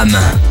DJ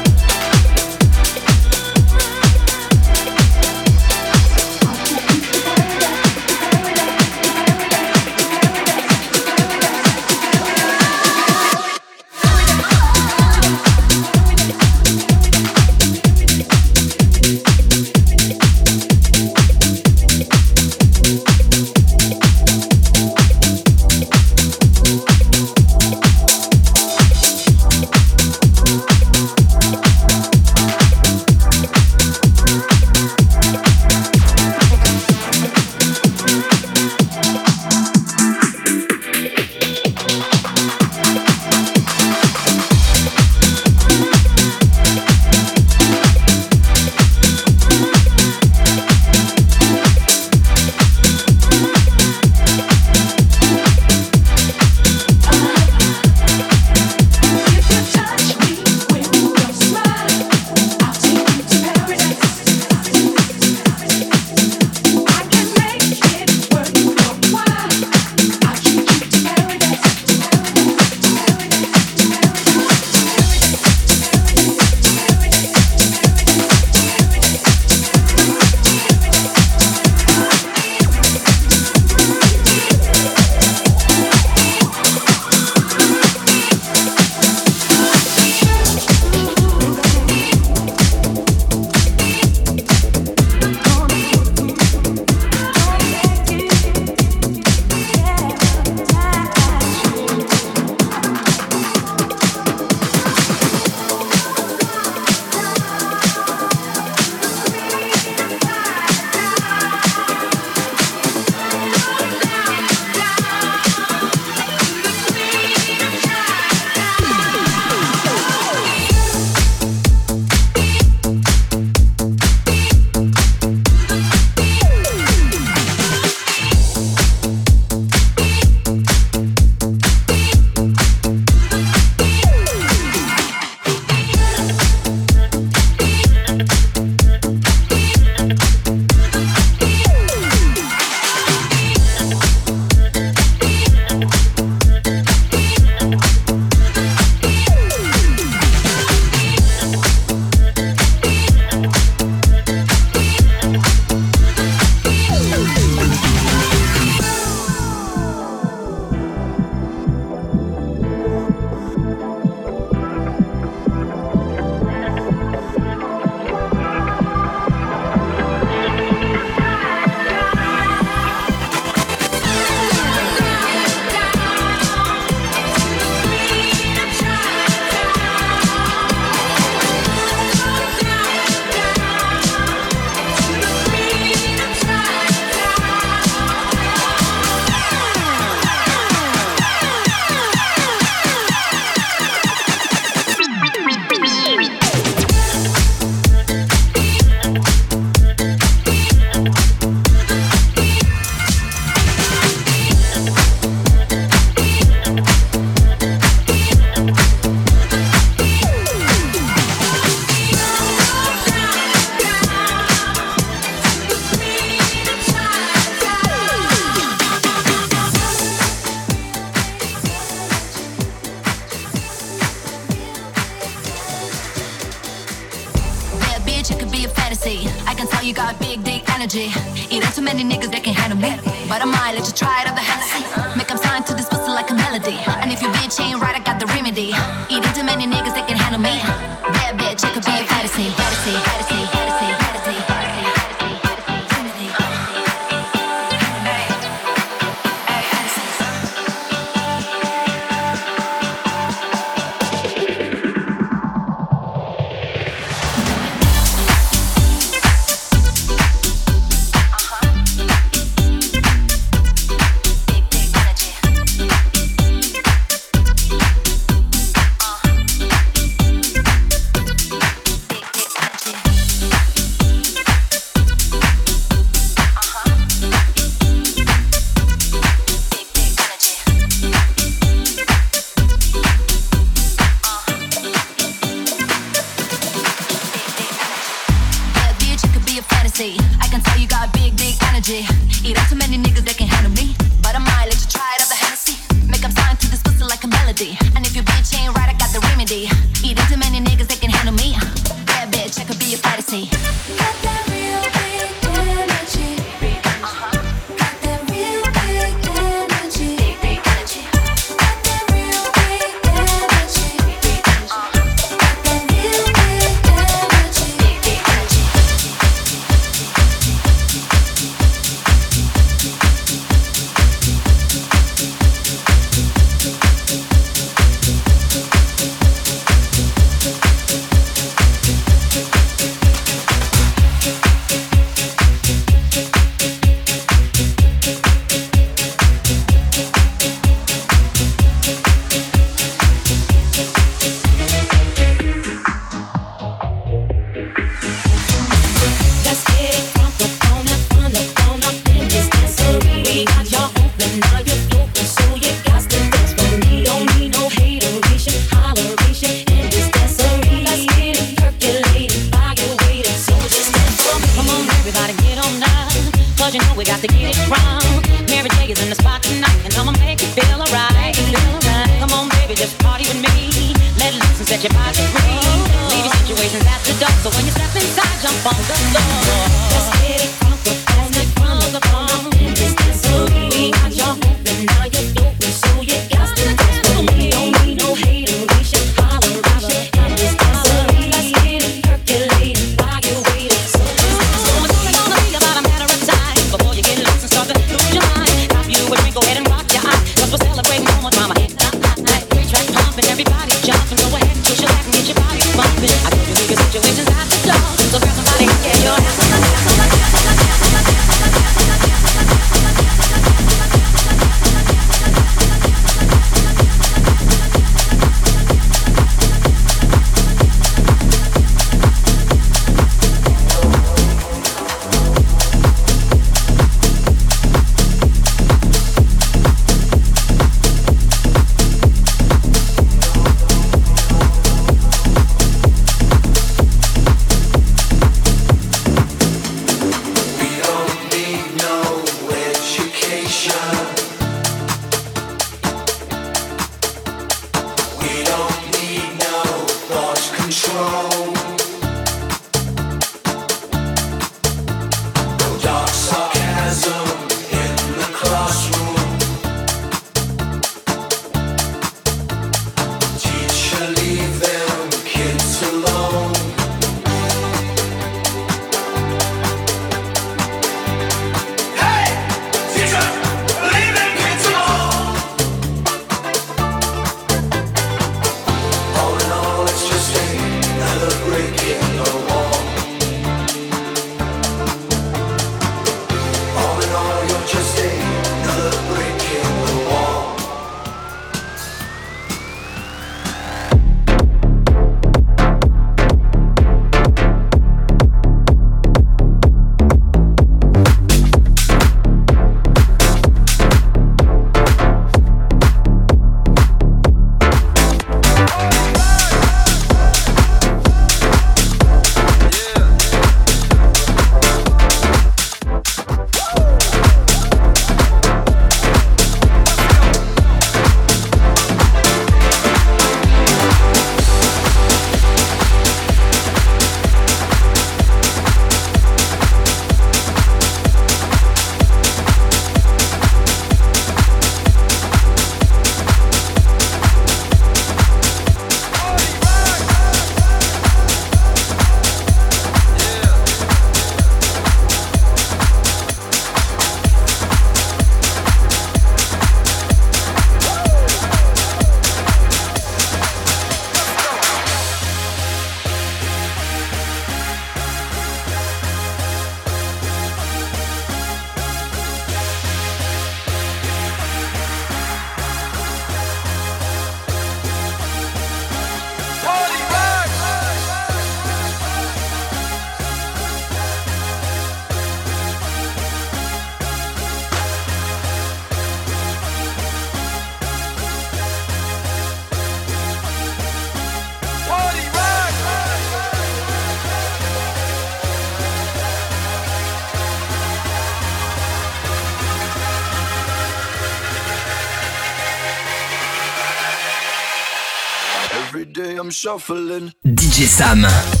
DJ Sam.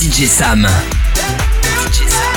DJ Sam. DJ Sam.